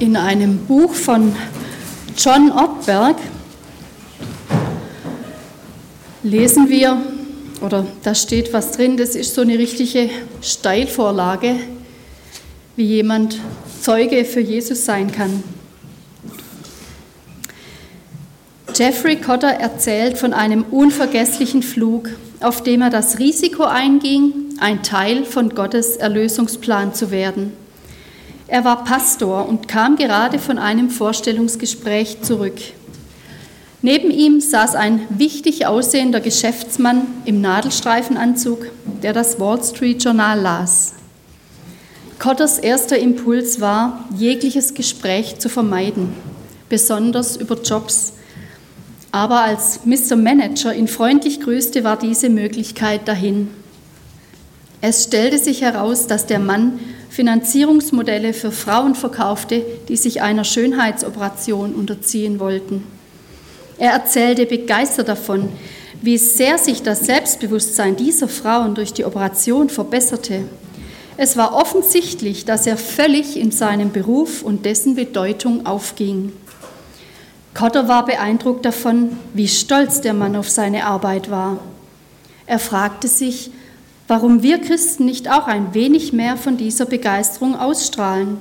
in einem Buch von John Ortberg lesen wir, oder da steht was drin, das ist so eine richtige Steilvorlage, wie jemand Zeuge für Jesus sein kann. Jeffrey Cotter erzählt von einem unvergesslichen Flug, auf dem er das Risiko einging, ein Teil von Gottes Erlösungsplan zu werden. Er war Pastor und kam gerade von einem Vorstellungsgespräch zurück. Neben ihm saß ein wichtig aussehender Geschäftsmann im Nadelstreifenanzug, der das Wall Street Journal las. Cotters erster Impuls war, jegliches Gespräch zu vermeiden, besonders über Jobs. Aber als Mr. Manager ihn freundlich grüßte, war diese Möglichkeit dahin. Es stellte sich heraus, dass der Mann Finanzierungsmodelle für Frauen verkaufte, die sich einer Schönheitsoperation unterziehen wollten. Er erzählte begeistert davon, wie sehr sich das Selbstbewusstsein dieser Frauen durch die Operation verbesserte. Es war offensichtlich, dass er völlig in seinem Beruf und dessen Bedeutung aufging. Cotter war beeindruckt davon, wie stolz der Mann auf seine Arbeit war. Er fragte sich, warum wir Christen nicht auch ein wenig mehr von dieser Begeisterung ausstrahlen.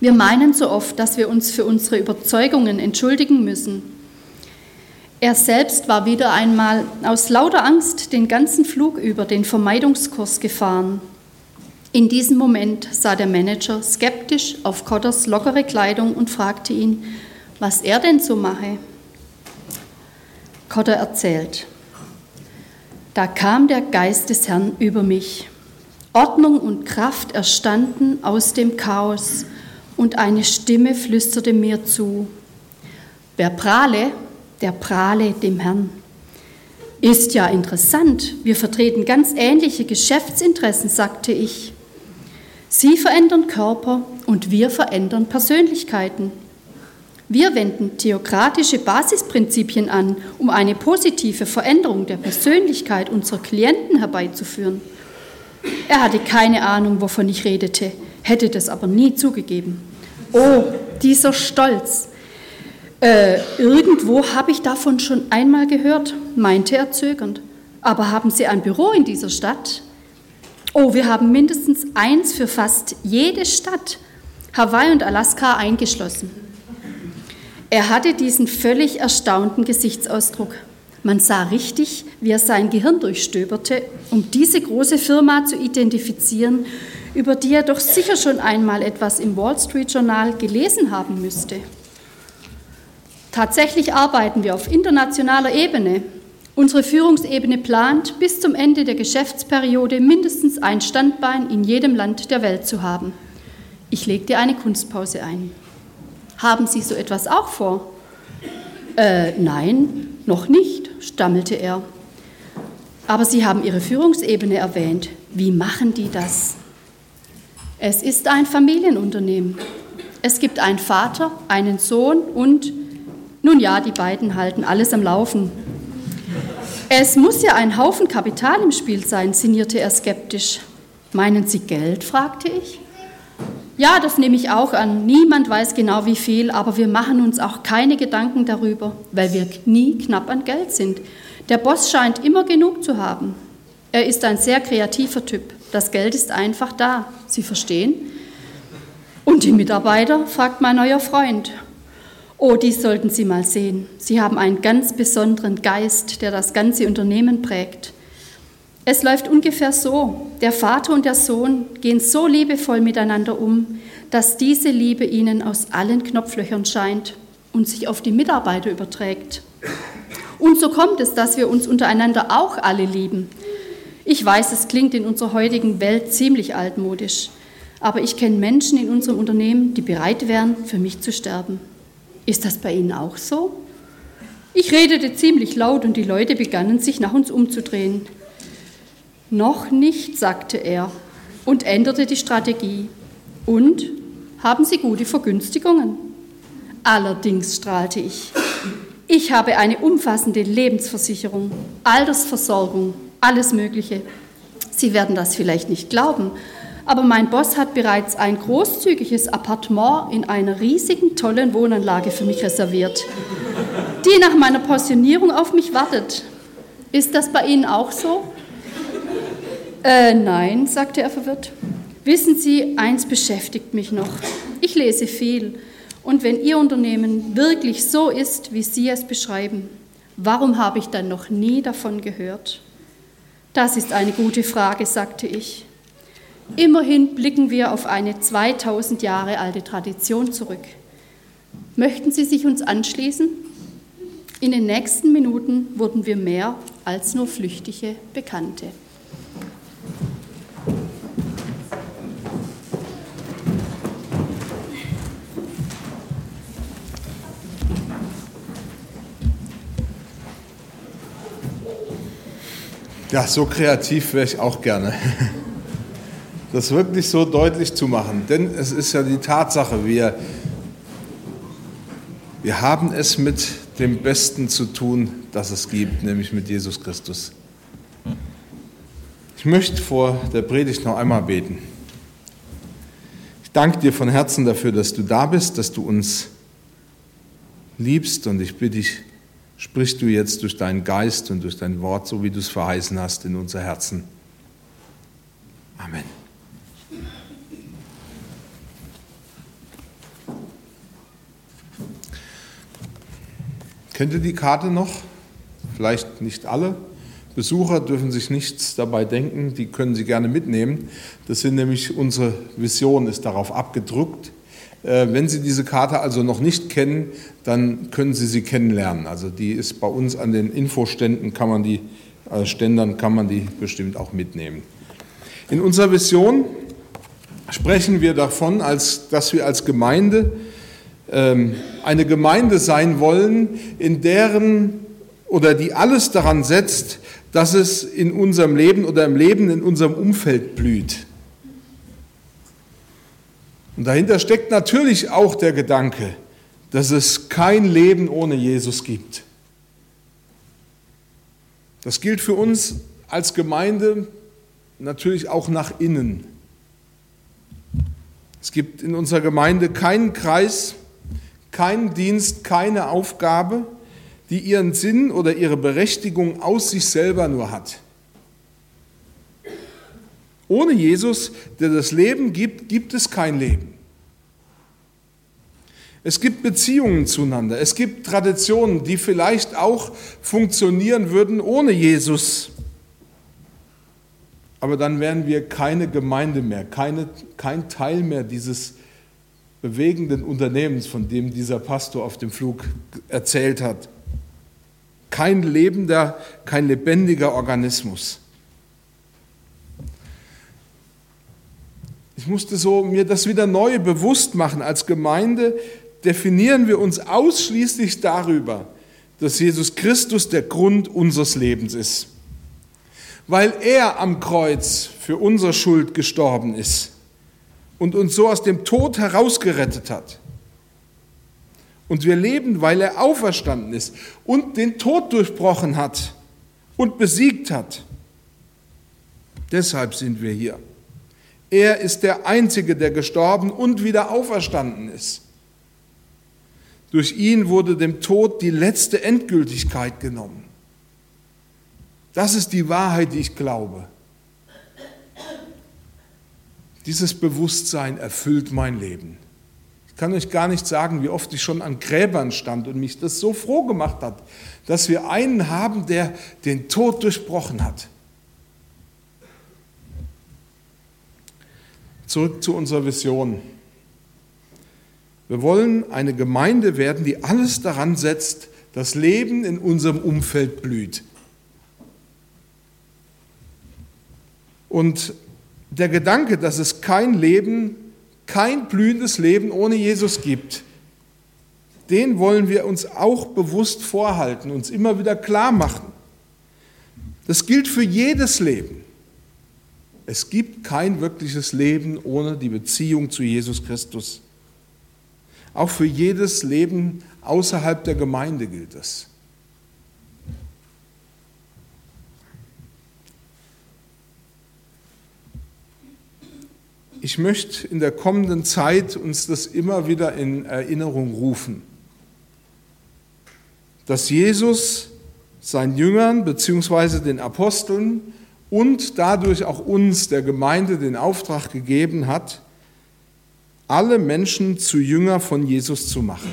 Wir meinen so oft, dass wir uns für unsere Überzeugungen entschuldigen müssen. Er selbst war wieder einmal aus lauter Angst den ganzen Flug über den Vermeidungskurs gefahren. In diesem Moment sah der Manager skeptisch auf Cotters lockere Kleidung und fragte ihn, was er denn so mache. Cotter erzählt, da kam der Geist des Herrn über mich. Ordnung und Kraft erstanden aus dem Chaos und eine Stimme flüsterte mir zu. Wer prahle, der prahle dem Herrn. Ist ja interessant, wir vertreten ganz ähnliche Geschäftsinteressen, sagte ich. Sie verändern Körper und wir verändern Persönlichkeiten. Wir wenden theokratische Basisprinzipien an, um eine positive Veränderung der Persönlichkeit unserer Klienten herbeizuführen. Er hatte keine Ahnung, wovon ich redete, hätte das aber nie zugegeben. Oh, dieser Stolz, äh, irgendwo habe ich davon schon einmal gehört, meinte er zögernd. Aber haben Sie ein Büro in dieser Stadt? Oh, wir haben mindestens eins für fast jede Stadt, Hawaii und Alaska eingeschlossen. Er hatte diesen völlig erstaunten Gesichtsausdruck. Man sah richtig, wie er sein Gehirn durchstöberte, um diese große Firma zu identifizieren, über die er doch sicher schon einmal etwas im Wall Street Journal gelesen haben müsste. Tatsächlich arbeiten wir auf internationaler Ebene. Unsere Führungsebene plant, bis zum Ende der Geschäftsperiode mindestens ein Standbein in jedem Land der Welt zu haben. Ich legte eine Kunstpause ein. Haben Sie so etwas auch vor? Äh, nein, noch nicht, stammelte er. Aber Sie haben Ihre Führungsebene erwähnt. Wie machen die das? Es ist ein Familienunternehmen. Es gibt einen Vater, einen Sohn und nun ja, die beiden halten alles am Laufen. Es muss ja ein Haufen Kapital im Spiel sein, sinnierte er skeptisch. Meinen Sie Geld? fragte ich. Ja, das nehme ich auch an. Niemand weiß genau wie viel, aber wir machen uns auch keine Gedanken darüber, weil wir nie knapp an Geld sind. Der Boss scheint immer genug zu haben. Er ist ein sehr kreativer Typ. Das Geld ist einfach da. Sie verstehen? Und die Mitarbeiter? fragt mein neuer Freund. Oh, dies sollten Sie mal sehen. Sie haben einen ganz besonderen Geist, der das ganze Unternehmen prägt. Es läuft ungefähr so. Der Vater und der Sohn gehen so liebevoll miteinander um, dass diese Liebe ihnen aus allen Knopflöchern scheint und sich auf die Mitarbeiter überträgt. Und so kommt es, dass wir uns untereinander auch alle lieben. Ich weiß, es klingt in unserer heutigen Welt ziemlich altmodisch, aber ich kenne Menschen in unserem Unternehmen, die bereit wären, für mich zu sterben. Ist das bei Ihnen auch so? Ich redete ziemlich laut und die Leute begannen sich nach uns umzudrehen. Noch nicht, sagte er und änderte die Strategie. Und haben Sie gute Vergünstigungen? Allerdings, strahlte ich. Ich habe eine umfassende Lebensversicherung, Altersversorgung, alles Mögliche. Sie werden das vielleicht nicht glauben, aber mein Boss hat bereits ein großzügiges Appartement in einer riesigen, tollen Wohnanlage für mich reserviert, die nach meiner Pensionierung auf mich wartet. Ist das bei Ihnen auch so? Äh, nein, sagte er verwirrt. Wissen Sie, eins beschäftigt mich noch. Ich lese viel. Und wenn Ihr Unternehmen wirklich so ist, wie Sie es beschreiben, warum habe ich dann noch nie davon gehört? Das ist eine gute Frage, sagte ich. Immerhin blicken wir auf eine 2000 Jahre alte Tradition zurück. Möchten Sie sich uns anschließen? In den nächsten Minuten wurden wir mehr als nur flüchtige Bekannte. Ja, so kreativ wäre ich auch gerne. Das wirklich so deutlich zu machen. Denn es ist ja die Tatsache, wir, wir haben es mit dem Besten zu tun, das es gibt, nämlich mit Jesus Christus. Ich möchte vor der Predigt noch einmal beten. Ich danke dir von Herzen dafür, dass du da bist, dass du uns liebst und ich bitte dich, sprichst du jetzt durch deinen Geist und durch dein Wort, so wie du es verheißen hast, in unser Herzen. Amen. Kennt ihr die Karte noch? Vielleicht nicht alle. Besucher dürfen sich nichts dabei denken, die können sie gerne mitnehmen. Das sind nämlich unsere Vision, ist darauf abgedruckt. Äh, wenn Sie diese Karte also noch nicht kennen, dann können Sie sie kennenlernen. Also die ist bei uns an den Infoständen, kann man die, äh, Ständern kann man die bestimmt auch mitnehmen. In unserer Vision sprechen wir davon, als, dass wir als Gemeinde ähm, eine Gemeinde sein wollen, in deren oder die alles daran setzt, dass es in unserem Leben oder im Leben in unserem Umfeld blüht. Und dahinter steckt natürlich auch der Gedanke, dass es kein Leben ohne Jesus gibt. Das gilt für uns als Gemeinde natürlich auch nach innen. Es gibt in unserer Gemeinde keinen Kreis, keinen Dienst, keine Aufgabe, die ihren Sinn oder ihre Berechtigung aus sich selber nur hat. Ohne Jesus, der das Leben gibt, gibt es kein Leben. Es gibt Beziehungen zueinander, es gibt Traditionen, die vielleicht auch funktionieren würden ohne Jesus. Aber dann wären wir keine Gemeinde mehr, keine, kein Teil mehr dieses bewegenden Unternehmens, von dem dieser Pastor auf dem Flug erzählt hat. Kein lebender, kein lebendiger Organismus. Ich musste so mir das wieder neu bewusst machen. Als Gemeinde definieren wir uns ausschließlich darüber, dass Jesus Christus der Grund unseres Lebens ist. Weil er am Kreuz für unsere Schuld gestorben ist und uns so aus dem Tod herausgerettet hat. Und wir leben, weil er auferstanden ist und den Tod durchbrochen hat und besiegt hat. Deshalb sind wir hier. Er ist der Einzige, der gestorben und wieder auferstanden ist. Durch ihn wurde dem Tod die letzte Endgültigkeit genommen. Das ist die Wahrheit, die ich glaube. Dieses Bewusstsein erfüllt mein Leben. Ich kann euch gar nicht sagen, wie oft ich schon an Gräbern stand und mich das so froh gemacht hat, dass wir einen haben, der den Tod durchbrochen hat. Zurück zu unserer Vision. Wir wollen eine Gemeinde werden, die alles daran setzt, dass Leben in unserem Umfeld blüht. Und der Gedanke, dass es kein Leben, kein blühendes Leben ohne Jesus gibt, den wollen wir uns auch bewusst vorhalten, uns immer wieder klar machen. Das gilt für jedes Leben. Es gibt kein wirkliches Leben ohne die Beziehung zu Jesus Christus. Auch für jedes Leben außerhalb der Gemeinde gilt das. ich möchte in der kommenden Zeit uns das immer wieder in Erinnerung rufen, dass Jesus seinen Jüngern bzw. den Aposteln und dadurch auch uns, der Gemeinde, den Auftrag gegeben hat, alle Menschen zu Jünger von Jesus zu machen.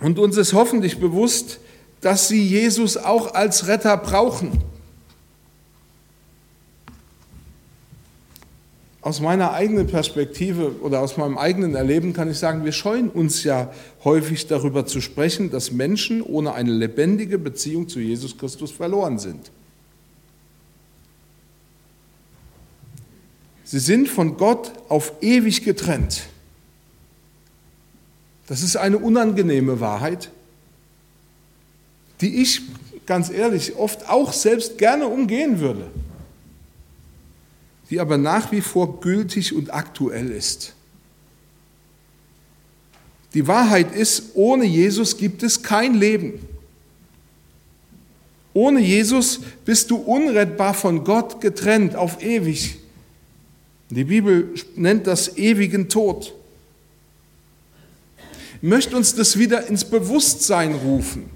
Und uns ist hoffentlich bewusst, dass sie Jesus auch als Retter brauchen. Aus meiner eigenen Perspektive oder aus meinem eigenen Erleben kann ich sagen, wir scheuen uns ja häufig darüber zu sprechen, dass Menschen ohne eine lebendige Beziehung zu Jesus Christus verloren sind. Sie sind von Gott auf ewig getrennt. Das ist eine unangenehme Wahrheit, die ich ganz ehrlich oft auch selbst gerne umgehen würde, die aber nach wie vor gültig und aktuell ist. Die Wahrheit ist, ohne Jesus gibt es kein Leben. Ohne Jesus bist du unrettbar von Gott getrennt auf ewig. Die Bibel nennt das ewigen Tod. Ich möchte uns das wieder ins Bewusstsein rufen.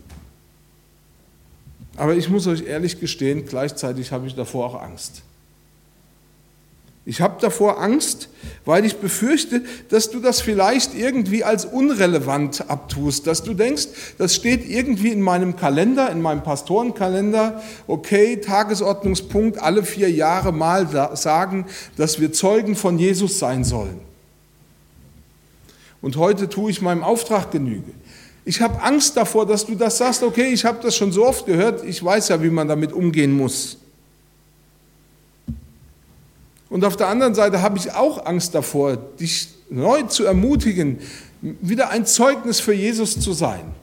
Aber ich muss euch ehrlich gestehen, gleichzeitig habe ich davor auch Angst. Ich habe davor Angst, weil ich befürchte, dass du das vielleicht irgendwie als unrelevant abtust, dass du denkst, das steht irgendwie in meinem Kalender, in meinem Pastorenkalender, okay, Tagesordnungspunkt, alle vier Jahre mal sagen, dass wir Zeugen von Jesus sein sollen. Und heute tue ich meinem Auftrag Genüge. Ich habe Angst davor, dass du das sagst, okay, ich habe das schon so oft gehört, ich weiß ja, wie man damit umgehen muss. Und auf der anderen Seite habe ich auch Angst davor, dich neu zu ermutigen, wieder ein Zeugnis für Jesus zu sein,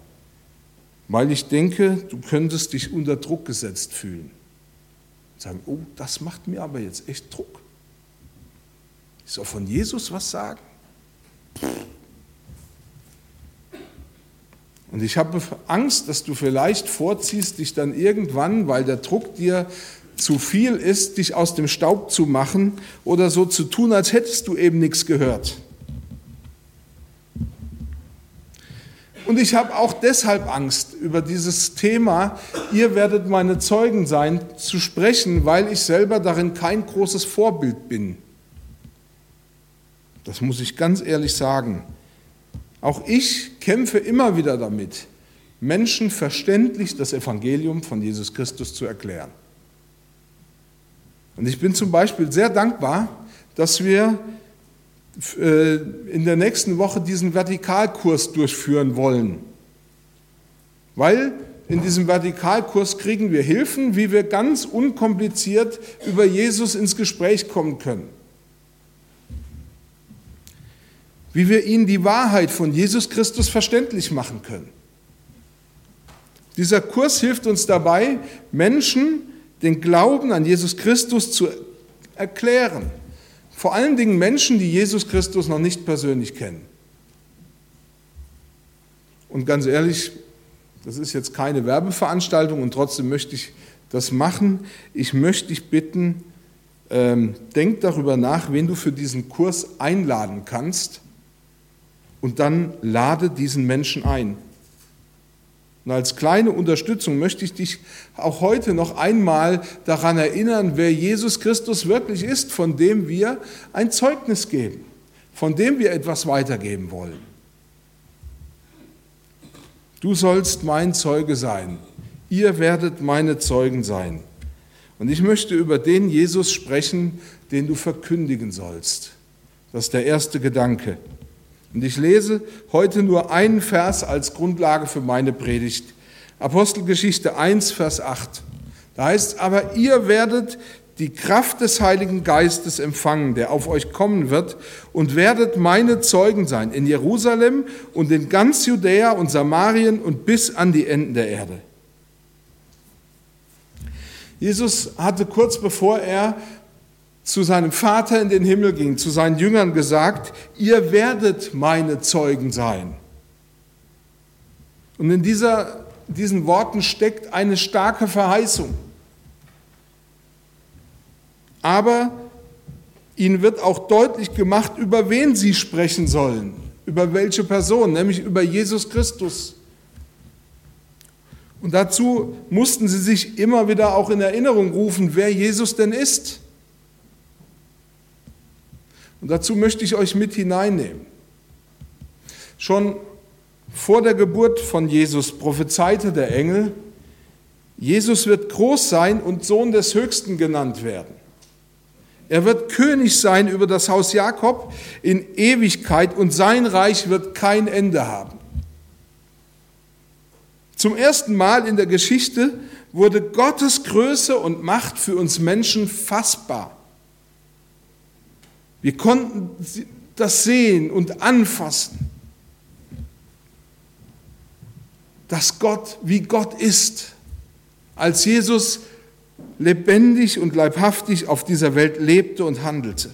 weil ich denke, du könntest dich unter Druck gesetzt fühlen. Sagen, oh, das macht mir aber jetzt echt Druck. Ich soll von Jesus was sagen? Und ich habe Angst, dass du vielleicht vorziehst, dich dann irgendwann, weil der Druck dir zu viel ist, dich aus dem Staub zu machen oder so zu tun, als hättest du eben nichts gehört. Und ich habe auch deshalb Angst, über dieses Thema, ihr werdet meine Zeugen sein, zu sprechen, weil ich selber darin kein großes Vorbild bin. Das muss ich ganz ehrlich sagen. Auch ich kämpfe immer wieder damit, Menschen verständlich das Evangelium von Jesus Christus zu erklären. Und ich bin zum Beispiel sehr dankbar, dass wir äh, in der nächsten Woche diesen Vertikalkurs durchführen wollen. Weil in diesem Vertikalkurs kriegen wir Hilfen, wie wir ganz unkompliziert über Jesus ins Gespräch kommen können. Wie wir ihnen die Wahrheit von Jesus Christus verständlich machen können. Dieser Kurs hilft uns dabei, Menschen den Glauben an Jesus Christus zu erklären. Vor allen Dingen Menschen, die Jesus Christus noch nicht persönlich kennen. Und ganz ehrlich, das ist jetzt keine Werbeveranstaltung und trotzdem möchte ich das machen. Ich möchte dich bitten, ähm, denk darüber nach, wen du für diesen Kurs einladen kannst und dann lade diesen Menschen ein. Und als kleine Unterstützung möchte ich dich auch heute noch einmal daran erinnern, wer Jesus Christus wirklich ist, von dem wir ein Zeugnis geben, von dem wir etwas weitergeben wollen. Du sollst mein Zeuge sein. Ihr werdet meine Zeugen sein. Und ich möchte über den Jesus sprechen, den du verkündigen sollst. Das ist der erste Gedanke. Und ich lese heute nur einen Vers als Grundlage für meine Predigt. Apostelgeschichte 1, Vers 8. Da heißt aber ihr werdet die Kraft des Heiligen Geistes empfangen, der auf euch kommen wird, und werdet meine Zeugen sein in Jerusalem und in ganz Judäa und Samarien und bis an die Enden der Erde. Jesus hatte kurz bevor er zu seinem Vater in den Himmel ging, zu seinen Jüngern gesagt, ihr werdet meine Zeugen sein. Und in dieser, diesen Worten steckt eine starke Verheißung. Aber ihnen wird auch deutlich gemacht, über wen sie sprechen sollen, über welche Person, nämlich über Jesus Christus. Und dazu mussten sie sich immer wieder auch in Erinnerung rufen, wer Jesus denn ist. Und dazu möchte ich euch mit hineinnehmen. Schon vor der Geburt von Jesus prophezeite der Engel, Jesus wird groß sein und Sohn des Höchsten genannt werden. Er wird König sein über das Haus Jakob in Ewigkeit und sein Reich wird kein Ende haben. Zum ersten Mal in der Geschichte wurde Gottes Größe und Macht für uns Menschen fassbar. Wir konnten das sehen und anfassen, dass Gott wie Gott ist. Als Jesus lebendig und leibhaftig auf dieser Welt lebte und handelte.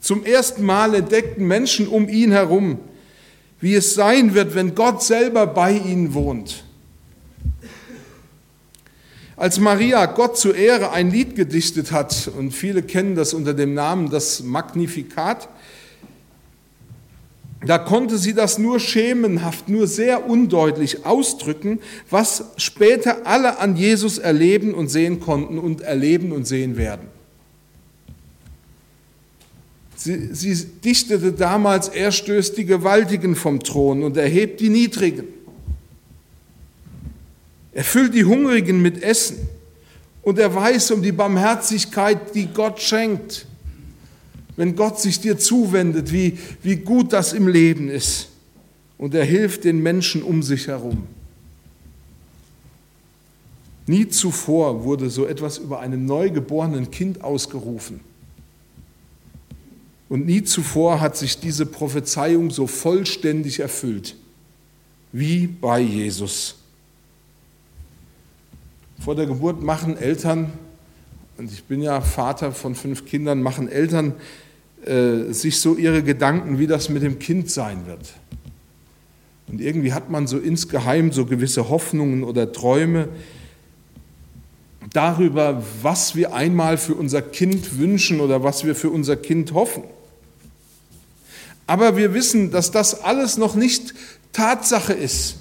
Zum ersten Mal entdeckten Menschen um ihn herum, wie es sein wird, wenn Gott selber bei ihnen wohnt. Als Maria Gott zur Ehre ein Lied gedichtet hat, und viele kennen das unter dem Namen das Magnifikat, da konnte sie das nur schemenhaft, nur sehr undeutlich ausdrücken, was später alle an Jesus erleben und sehen konnten und erleben und sehen werden. Sie, sie dichtete damals, er stößt die Gewaltigen vom Thron und erhebt die Niedrigen. Er füllt die Hungrigen mit Essen und er weiß um die Barmherzigkeit, die Gott schenkt wenn Gott sich dir zuwendet, wie, wie gut das im Leben ist. Und er hilft den Menschen um sich herum. Nie zuvor wurde so etwas über einem neugeborenen Kind ausgerufen. Und nie zuvor hat sich diese Prophezeiung so vollständig erfüllt wie bei Jesus. Vor der Geburt machen Eltern, und ich bin ja Vater von fünf Kindern, machen Eltern äh, sich so ihre Gedanken, wie das mit dem Kind sein wird. Und irgendwie hat man so insgeheim so gewisse Hoffnungen oder Träume darüber, was wir einmal für unser Kind wünschen oder was wir für unser Kind hoffen. Aber wir wissen, dass das alles noch nicht Tatsache ist.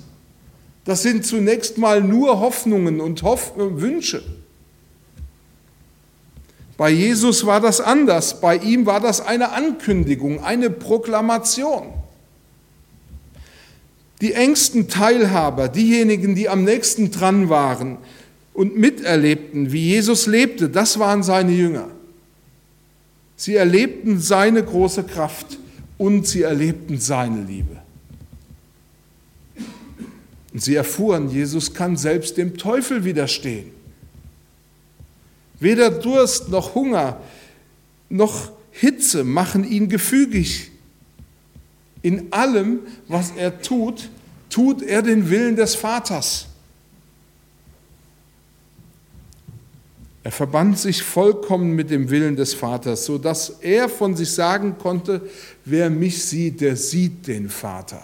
Das sind zunächst mal nur Hoffnungen und Hoff Wünsche. Bei Jesus war das anders. Bei ihm war das eine Ankündigung, eine Proklamation. Die engsten Teilhaber, diejenigen, die am nächsten dran waren und miterlebten, wie Jesus lebte, das waren seine Jünger. Sie erlebten seine große Kraft und sie erlebten seine Liebe. Und sie erfuhren, Jesus kann selbst dem Teufel widerstehen. Weder Durst noch Hunger noch Hitze machen ihn gefügig. In allem, was er tut, tut er den Willen des Vaters. Er verband sich vollkommen mit dem Willen des Vaters, sodass er von sich sagen konnte, wer mich sieht, der sieht den Vater.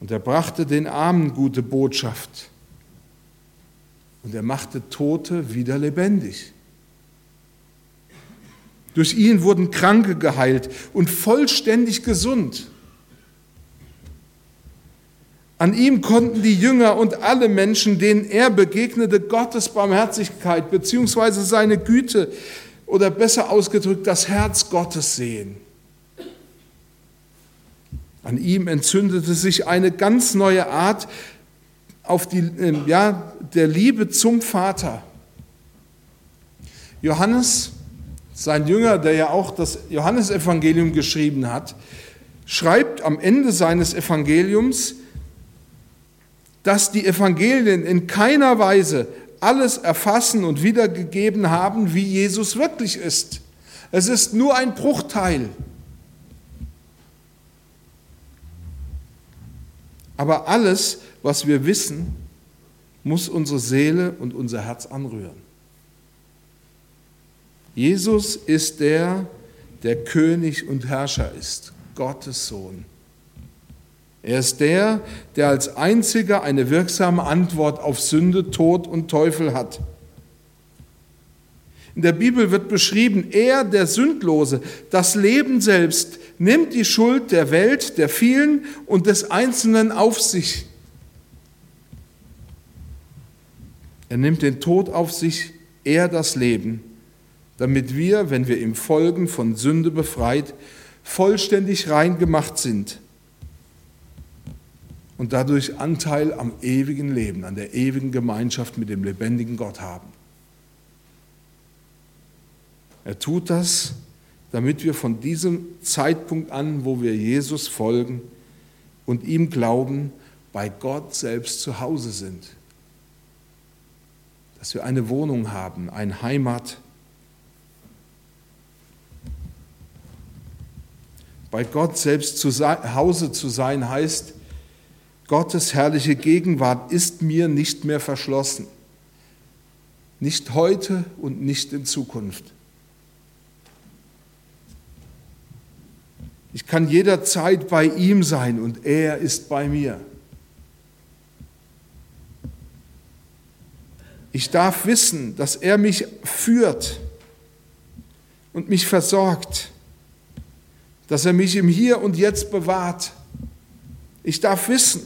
Und er brachte den Armen gute Botschaft. Und er machte Tote wieder lebendig. Durch ihn wurden Kranke geheilt und vollständig gesund. An ihm konnten die Jünger und alle Menschen, denen er begegnete, Gottes Barmherzigkeit bzw. seine Güte oder besser ausgedrückt das Herz Gottes sehen. An ihm entzündete sich eine ganz neue Art auf die, ähm, ja, der Liebe zum Vater. Johannes, sein Jünger, der ja auch das Johannesevangelium geschrieben hat, schreibt am Ende seines Evangeliums, dass die Evangelien in keiner Weise alles erfassen und wiedergegeben haben, wie Jesus wirklich ist. Es ist nur ein Bruchteil. Aber alles, was wir wissen, muss unsere Seele und unser Herz anrühren. Jesus ist der, der König und Herrscher ist, Gottes Sohn. Er ist der, der als einziger eine wirksame Antwort auf Sünde, Tod und Teufel hat. In der Bibel wird beschrieben, er, der Sündlose, das Leben selbst, nimmt die Schuld der Welt, der vielen und des Einzelnen auf sich. Er nimmt den Tod auf sich, er das Leben, damit wir, wenn wir ihm folgen, von Sünde befreit, vollständig rein gemacht sind und dadurch Anteil am ewigen Leben, an der ewigen Gemeinschaft mit dem lebendigen Gott haben. Er tut das, damit wir von diesem Zeitpunkt an, wo wir Jesus folgen und ihm glauben, bei Gott selbst zu Hause sind. Dass wir eine Wohnung haben, eine Heimat. Bei Gott selbst zu Hause zu sein heißt, Gottes herrliche Gegenwart ist mir nicht mehr verschlossen. Nicht heute und nicht in Zukunft. Ich kann jederzeit bei ihm sein und er ist bei mir. Ich darf wissen, dass er mich führt und mich versorgt, dass er mich im Hier und Jetzt bewahrt. Ich darf wissen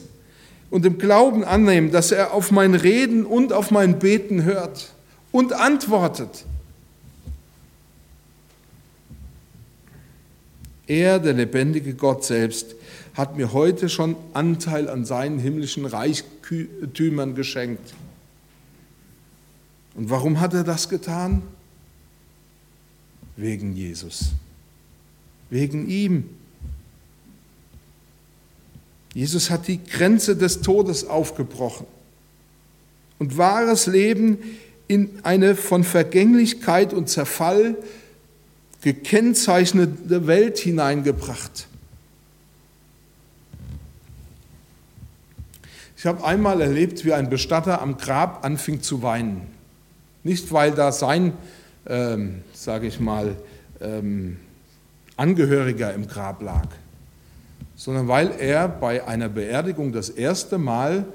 und im Glauben annehmen, dass er auf mein Reden und auf mein Beten hört und antwortet. Er, der lebendige Gott selbst, hat mir heute schon Anteil an seinen himmlischen Reichtümern geschenkt. Und warum hat er das getan? Wegen Jesus. Wegen ihm. Jesus hat die Grenze des Todes aufgebrochen und wahres Leben in eine von Vergänglichkeit und Zerfall gekennzeichnete Welt hineingebracht. Ich habe einmal erlebt, wie ein Bestatter am Grab anfing zu weinen. Nicht, weil da sein, ähm, sage ich mal, ähm, Angehöriger im Grab lag, sondern weil er bei einer Beerdigung das erste Mal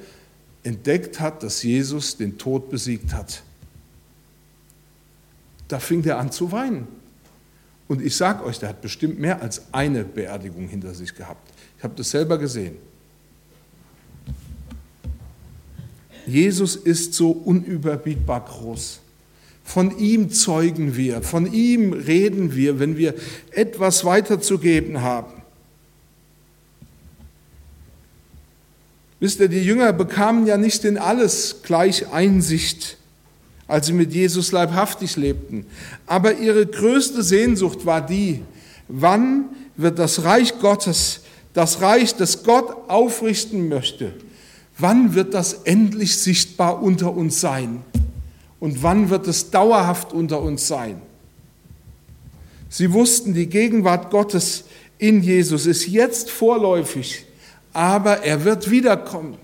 entdeckt hat, dass Jesus den Tod besiegt hat. Da fing er an zu weinen. Und ich sage euch, der hat bestimmt mehr als eine Beerdigung hinter sich gehabt. Ich habe das selber gesehen. Jesus ist so unüberbietbar groß. Von ihm zeugen wir, von ihm reden wir, wenn wir etwas weiterzugeben haben. Wisst ihr, die Jünger bekamen ja nicht in alles gleich Einsicht als sie mit Jesus leibhaftig lebten. Aber ihre größte Sehnsucht war die, wann wird das Reich Gottes, das Reich, das Gott aufrichten möchte, wann wird das endlich sichtbar unter uns sein? Und wann wird es dauerhaft unter uns sein? Sie wussten, die Gegenwart Gottes in Jesus ist jetzt vorläufig, aber er wird wiederkommen.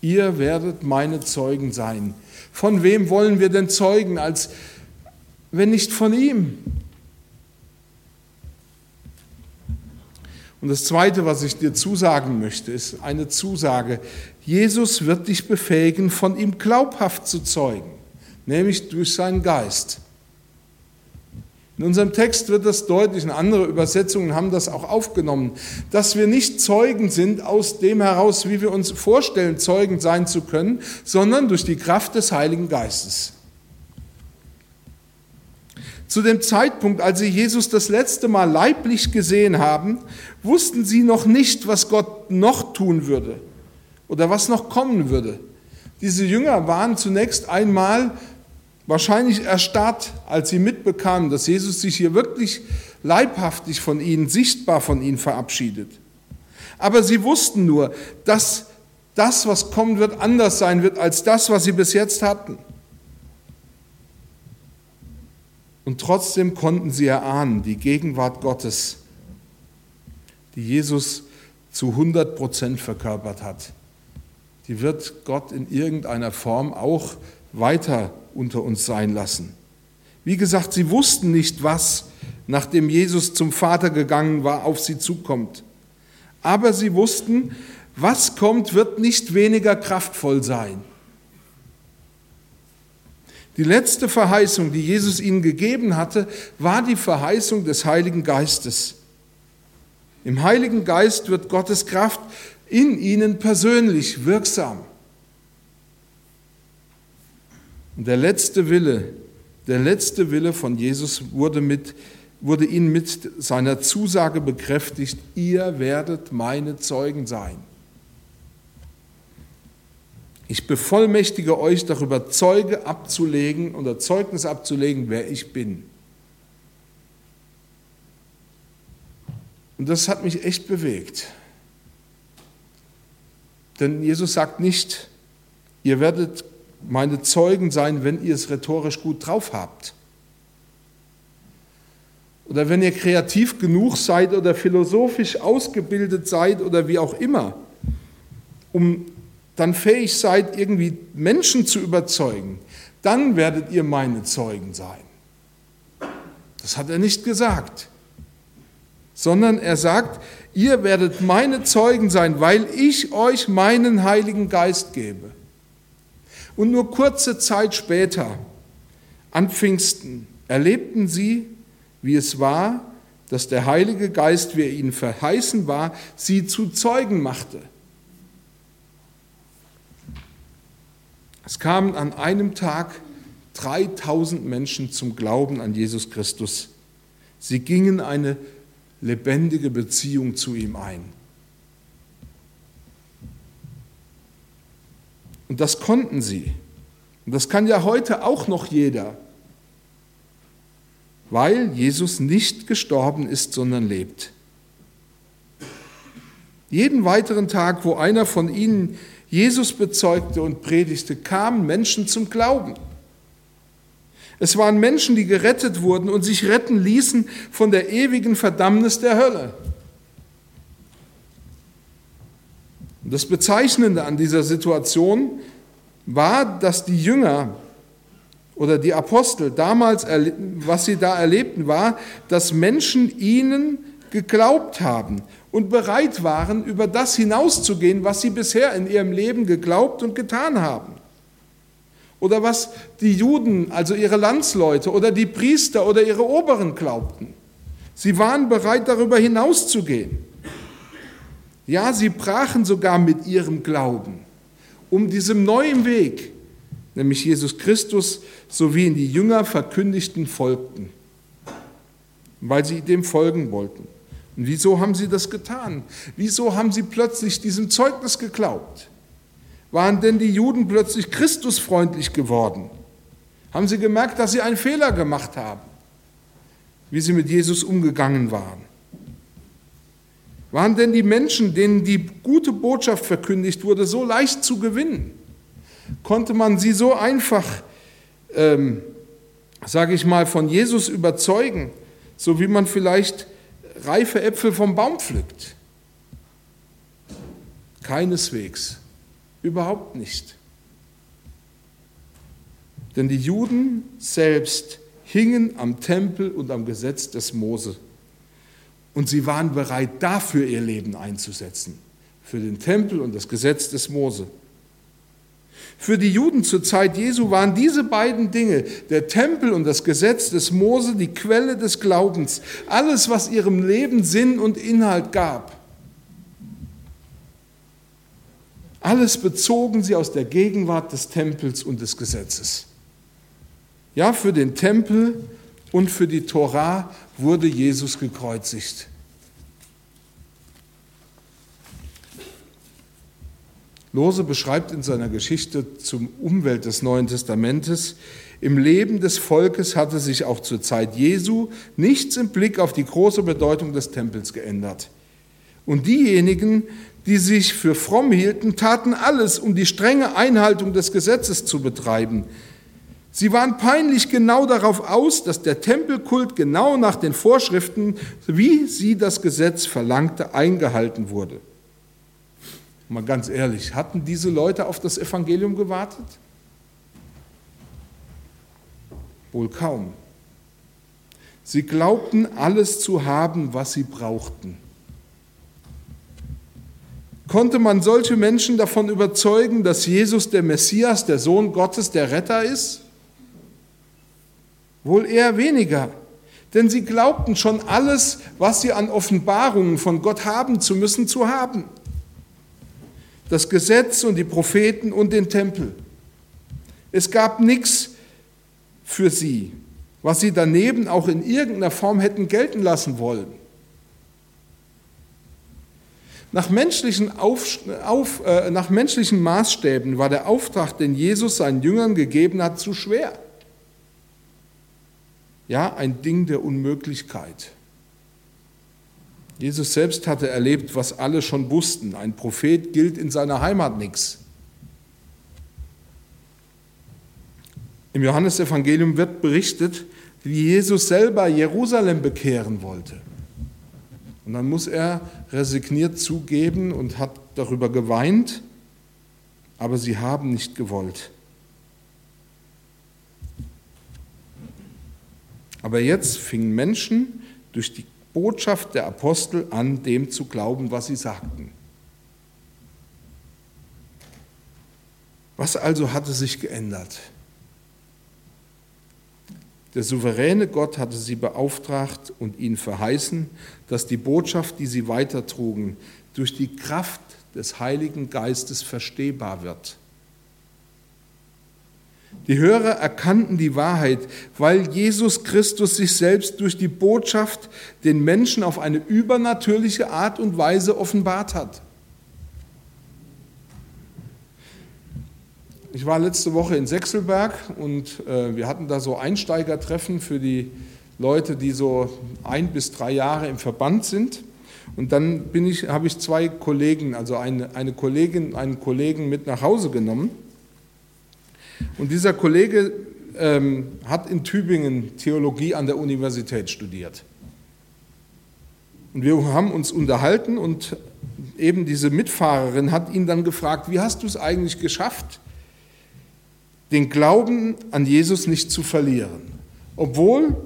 Ihr werdet meine Zeugen sein. Von wem wollen wir denn zeugen, als wenn nicht von ihm? Und das Zweite, was ich dir zusagen möchte, ist eine Zusage. Jesus wird dich befähigen, von ihm glaubhaft zu zeugen, nämlich durch seinen Geist. In unserem Text wird das deutlich, und andere Übersetzungen haben das auch aufgenommen, dass wir nicht Zeugen sind aus dem heraus, wie wir uns vorstellen, Zeugen sein zu können, sondern durch die Kraft des Heiligen Geistes. Zu dem Zeitpunkt, als sie Jesus das letzte Mal leiblich gesehen haben, wussten sie noch nicht, was Gott noch tun würde oder was noch kommen würde. Diese Jünger waren zunächst einmal wahrscheinlich erstarrt, als sie mitbekamen, dass Jesus sich hier wirklich leibhaftig von ihnen, sichtbar von ihnen verabschiedet. Aber sie wussten nur, dass das, was kommen wird, anders sein wird als das, was sie bis jetzt hatten. Und trotzdem konnten sie erahnen, die Gegenwart Gottes, die Jesus zu 100 Prozent verkörpert hat, die wird Gott in irgendeiner Form auch weiter unter uns sein lassen. Wie gesagt, sie wussten nicht, was, nachdem Jesus zum Vater gegangen war, auf sie zukommt. Aber sie wussten, was kommt, wird nicht weniger kraftvoll sein. Die letzte Verheißung, die Jesus ihnen gegeben hatte, war die Verheißung des Heiligen Geistes. Im Heiligen Geist wird Gottes Kraft in ihnen persönlich wirksam. Und der letzte Wille, der letzte Wille von Jesus wurde, mit, wurde ihnen mit seiner Zusage bekräftigt, ihr werdet meine Zeugen sein. Ich bevollmächtige euch darüber, Zeuge abzulegen oder Zeugnis abzulegen, wer ich bin. Und das hat mich echt bewegt. Denn Jesus sagt nicht, ihr werdet meine Zeugen sein, wenn ihr es rhetorisch gut drauf habt. Oder wenn ihr kreativ genug seid oder philosophisch ausgebildet seid oder wie auch immer, um dann fähig seid, irgendwie Menschen zu überzeugen, dann werdet ihr meine Zeugen sein. Das hat er nicht gesagt, sondern er sagt, ihr werdet meine Zeugen sein, weil ich euch meinen Heiligen Geist gebe. Und nur kurze Zeit später, an Pfingsten, erlebten sie, wie es war, dass der Heilige Geist, wie er ihnen verheißen war, sie zu Zeugen machte. Es kamen an einem Tag 3000 Menschen zum Glauben an Jesus Christus. Sie gingen eine lebendige Beziehung zu ihm ein. Und das konnten sie. Und das kann ja heute auch noch jeder, weil Jesus nicht gestorben ist, sondern lebt. Jeden weiteren Tag, wo einer von ihnen Jesus bezeugte und predigte, kamen Menschen zum Glauben. Es waren Menschen, die gerettet wurden und sich retten ließen von der ewigen Verdammnis der Hölle. Und das Bezeichnende an dieser Situation war, dass die Jünger oder die Apostel damals, was sie da erlebten, war, dass Menschen ihnen geglaubt haben und bereit waren, über das hinauszugehen, was sie bisher in ihrem Leben geglaubt und getan haben. Oder was die Juden, also ihre Landsleute oder die Priester oder ihre Oberen glaubten. Sie waren bereit, darüber hinauszugehen. Ja, sie brachen sogar mit ihrem Glauben, um diesem neuen Weg, nämlich Jesus Christus, sowie in die Jünger verkündigten, folgten, weil sie dem folgen wollten. Und wieso haben sie das getan? Wieso haben sie plötzlich diesem Zeugnis geglaubt? Waren denn die Juden plötzlich Christusfreundlich geworden? Haben sie gemerkt, dass sie einen Fehler gemacht haben, wie sie mit Jesus umgegangen waren? Waren denn die Menschen, denen die gute Botschaft verkündigt wurde, so leicht zu gewinnen? Konnte man sie so einfach, ähm, sage ich mal, von Jesus überzeugen, so wie man vielleicht reife Äpfel vom Baum pflückt. Keineswegs, überhaupt nicht. Denn die Juden selbst hingen am Tempel und am Gesetz des Mose. Und sie waren bereit, dafür ihr Leben einzusetzen, für den Tempel und das Gesetz des Mose. Für die Juden zur Zeit Jesu waren diese beiden Dinge, der Tempel und das Gesetz des Mose, die Quelle des Glaubens, alles, was ihrem Leben Sinn und Inhalt gab. Alles bezogen sie aus der Gegenwart des Tempels und des Gesetzes. Ja, für den Tempel und für die Torah wurde Jesus gekreuzigt. Lose beschreibt in seiner Geschichte zum Umwelt des Neuen Testamentes, im Leben des Volkes hatte sich auch zur Zeit Jesu nichts im Blick auf die große Bedeutung des Tempels geändert. Und diejenigen, die sich für fromm hielten, taten alles, um die strenge Einhaltung des Gesetzes zu betreiben. Sie waren peinlich genau darauf aus, dass der Tempelkult genau nach den Vorschriften, wie sie das Gesetz verlangte, eingehalten wurde. Mal ganz ehrlich, hatten diese Leute auf das Evangelium gewartet? Wohl kaum. Sie glaubten alles zu haben, was sie brauchten. Konnte man solche Menschen davon überzeugen, dass Jesus der Messias, der Sohn Gottes, der Retter ist? Wohl eher weniger, denn sie glaubten schon alles, was sie an Offenbarungen von Gott haben zu müssen, zu haben. Das Gesetz und die Propheten und den Tempel. Es gab nichts für sie, was sie daneben auch in irgendeiner Form hätten gelten lassen wollen. Nach menschlichen, auf, auf, äh, nach menschlichen Maßstäben war der Auftrag, den Jesus seinen Jüngern gegeben hat, zu schwer. Ja, ein Ding der Unmöglichkeit. Jesus selbst hatte erlebt, was alle schon wussten. Ein Prophet gilt in seiner Heimat nichts. Im Johannesevangelium wird berichtet, wie Jesus selber Jerusalem bekehren wollte. Und dann muss er resigniert zugeben und hat darüber geweint, aber sie haben nicht gewollt. Aber jetzt fingen Menschen durch die Botschaft der Apostel an, dem zu glauben, was sie sagten. Was also hatte sich geändert? Der souveräne Gott hatte sie beauftragt und ihnen verheißen, dass die Botschaft, die sie weitertrugen, durch die Kraft des Heiligen Geistes verstehbar wird. Die Hörer erkannten die Wahrheit, weil Jesus Christus sich selbst durch die Botschaft den Menschen auf eine übernatürliche Art und Weise offenbart hat. Ich war letzte Woche in Sechselberg und äh, wir hatten da so Einsteigertreffen für die Leute, die so ein bis drei Jahre im Verband sind. Und dann ich, habe ich zwei Kollegen, also eine, eine Kollegin, einen Kollegen mit nach Hause genommen. Und dieser Kollege ähm, hat in Tübingen Theologie an der Universität studiert. Und wir haben uns unterhalten und eben diese Mitfahrerin hat ihn dann gefragt, wie hast du es eigentlich geschafft, den Glauben an Jesus nicht zu verlieren. Obwohl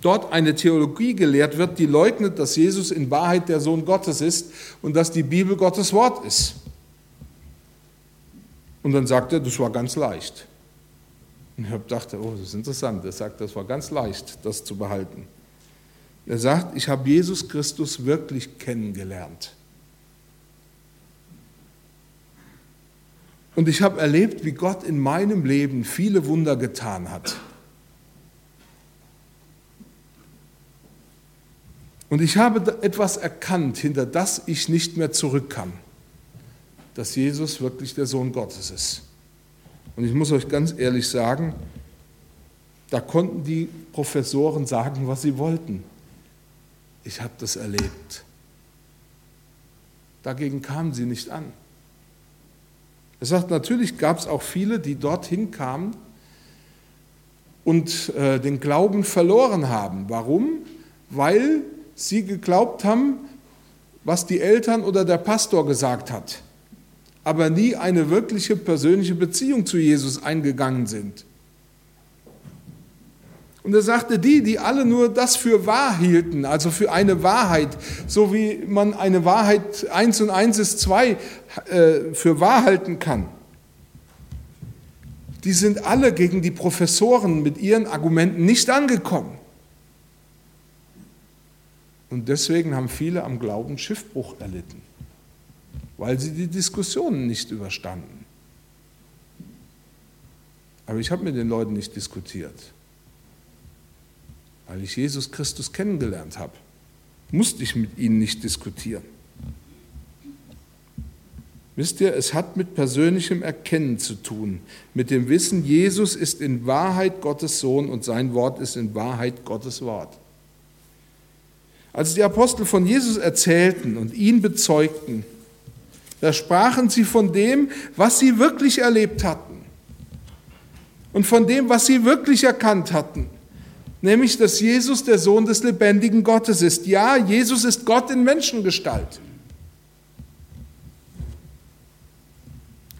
dort eine Theologie gelehrt wird, die leugnet, dass Jesus in Wahrheit der Sohn Gottes ist und dass die Bibel Gottes Wort ist. Und dann sagt er, das war ganz leicht. Und ich dachte, oh, das ist interessant. Er sagt, das war ganz leicht, das zu behalten. Er sagt, ich habe Jesus Christus wirklich kennengelernt. Und ich habe erlebt, wie Gott in meinem Leben viele Wunder getan hat. Und ich habe etwas erkannt, hinter das ich nicht mehr zurück kann, dass Jesus wirklich der Sohn Gottes ist. Und ich muss euch ganz ehrlich sagen, da konnten die Professoren sagen, was sie wollten. Ich habe das erlebt. Dagegen kamen sie nicht an. Er sagt, natürlich gab es auch viele, die dorthin kamen und äh, den Glauben verloren haben. Warum? Weil sie geglaubt haben, was die Eltern oder der Pastor gesagt hat, aber nie eine wirkliche persönliche Beziehung zu Jesus eingegangen sind. Und er sagte, die, die alle nur das für wahr hielten, also für eine Wahrheit, so wie man eine Wahrheit eins und eins ist zwei äh, für wahr halten kann, die sind alle gegen die Professoren mit ihren Argumenten nicht angekommen. Und deswegen haben viele am Glauben Schiffbruch erlitten, weil sie die Diskussionen nicht überstanden. Aber ich habe mit den Leuten nicht diskutiert weil ich Jesus Christus kennengelernt habe, musste ich mit ihnen nicht diskutieren. Wisst ihr, es hat mit persönlichem Erkennen zu tun, mit dem Wissen, Jesus ist in Wahrheit Gottes Sohn und sein Wort ist in Wahrheit Gottes Wort. Als die Apostel von Jesus erzählten und ihn bezeugten, da sprachen sie von dem, was sie wirklich erlebt hatten und von dem, was sie wirklich erkannt hatten nämlich dass Jesus der Sohn des lebendigen Gottes ist. Ja, Jesus ist Gott in Menschengestalt.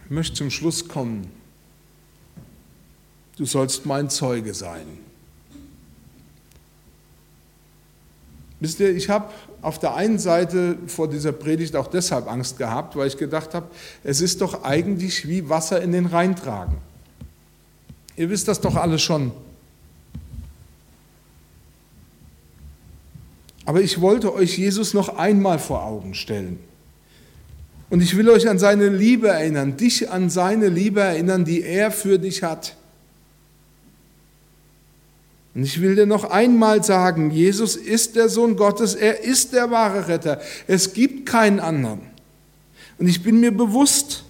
Ich möchte zum Schluss kommen. Du sollst mein Zeuge sein. Wisst ihr, ich habe auf der einen Seite vor dieser Predigt auch deshalb Angst gehabt, weil ich gedacht habe, es ist doch eigentlich wie Wasser in den Rhein tragen. Ihr wisst das doch alle schon. Aber ich wollte euch Jesus noch einmal vor Augen stellen. Und ich will euch an seine Liebe erinnern, dich an seine Liebe erinnern, die er für dich hat. Und ich will dir noch einmal sagen, Jesus ist der Sohn Gottes, er ist der wahre Retter. Es gibt keinen anderen. Und ich bin mir bewusst,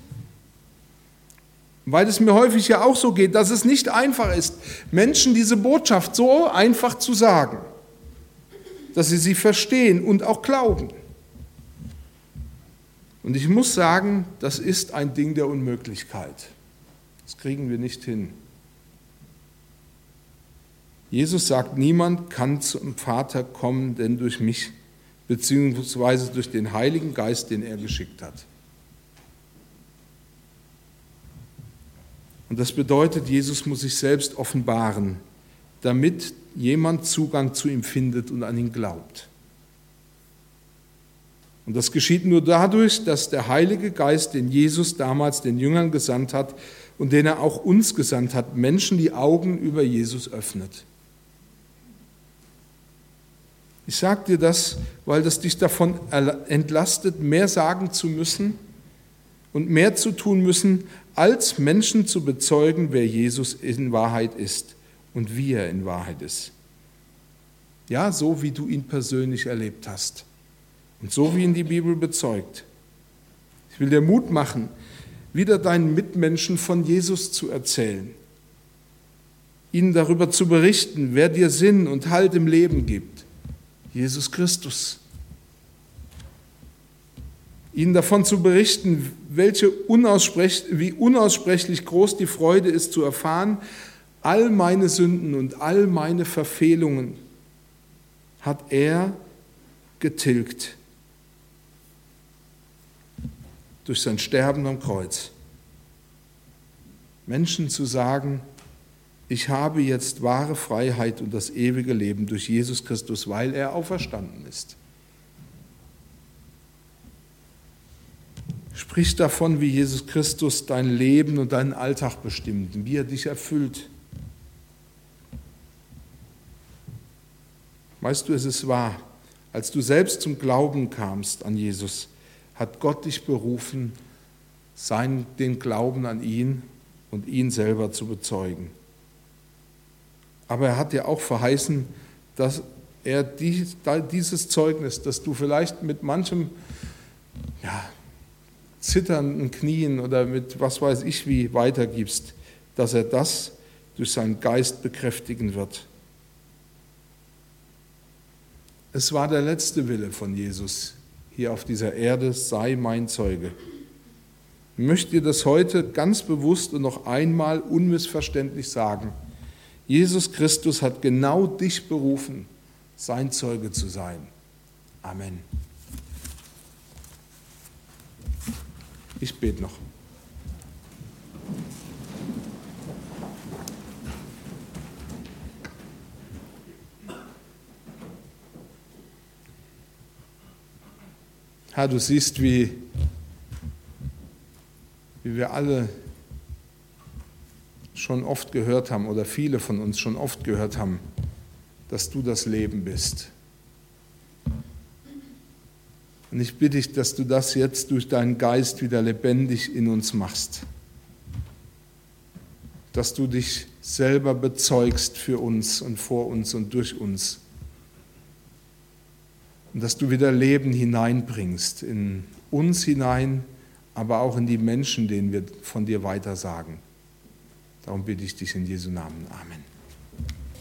weil es mir häufig ja auch so geht, dass es nicht einfach ist, Menschen diese Botschaft so einfach zu sagen, dass sie sie verstehen und auch glauben. Und ich muss sagen, das ist ein Ding der Unmöglichkeit. Das kriegen wir nicht hin. Jesus sagt, niemand kann zum Vater kommen, denn durch mich, beziehungsweise durch den Heiligen Geist, den er geschickt hat. Und das bedeutet, Jesus muss sich selbst offenbaren, damit jemand Zugang zu ihm findet und an ihn glaubt. Und das geschieht nur dadurch, dass der Heilige Geist, den Jesus damals den Jüngern gesandt hat und den er auch uns gesandt hat, Menschen die Augen über Jesus öffnet. Ich sage dir das, weil das dich davon entlastet, mehr sagen zu müssen und mehr zu tun müssen, als Menschen zu bezeugen, wer Jesus in Wahrheit ist und wie er in Wahrheit ist. Ja, so wie du ihn persönlich erlebt hast und so wie ihn die Bibel bezeugt. Ich will dir Mut machen, wieder deinen Mitmenschen von Jesus zu erzählen, ihnen darüber zu berichten, wer dir Sinn und Halt im Leben gibt Jesus Christus. Ihnen davon zu berichten, welche unaussprech wie unaussprechlich groß die Freude ist zu erfahren, all meine Sünden und all meine Verfehlungen hat er getilgt durch sein Sterben am Kreuz. Menschen zu sagen, ich habe jetzt wahre Freiheit und das ewige Leben durch Jesus Christus, weil er auferstanden ist. Sprich davon, wie Jesus Christus dein Leben und deinen Alltag bestimmt, wie er dich erfüllt. Weißt du, es ist wahr, als du selbst zum Glauben kamst an Jesus, hat Gott dich berufen, sein, den Glauben an ihn und ihn selber zu bezeugen. Aber er hat dir auch verheißen, dass er dieses Zeugnis, das du vielleicht mit manchem ja, zitternden Knien oder mit was weiß ich wie weitergibst, dass er das durch seinen Geist bekräftigen wird. Es war der letzte Wille von Jesus hier auf dieser Erde, sei mein Zeuge. Ich möchte dir das heute ganz bewusst und noch einmal unmissverständlich sagen. Jesus Christus hat genau dich berufen, sein Zeuge zu sein. Amen. Ich bete noch. Herr, du siehst, wie, wie wir alle schon oft gehört haben oder viele von uns schon oft gehört haben, dass du das Leben bist. Und ich bitte dich, dass du das jetzt durch deinen Geist wieder lebendig in uns machst. Dass du dich selber bezeugst für uns und vor uns und durch uns. Und dass du wieder Leben hineinbringst, in uns hinein, aber auch in die Menschen, denen wir von dir weitersagen. Darum bitte ich dich in Jesu Namen. Amen.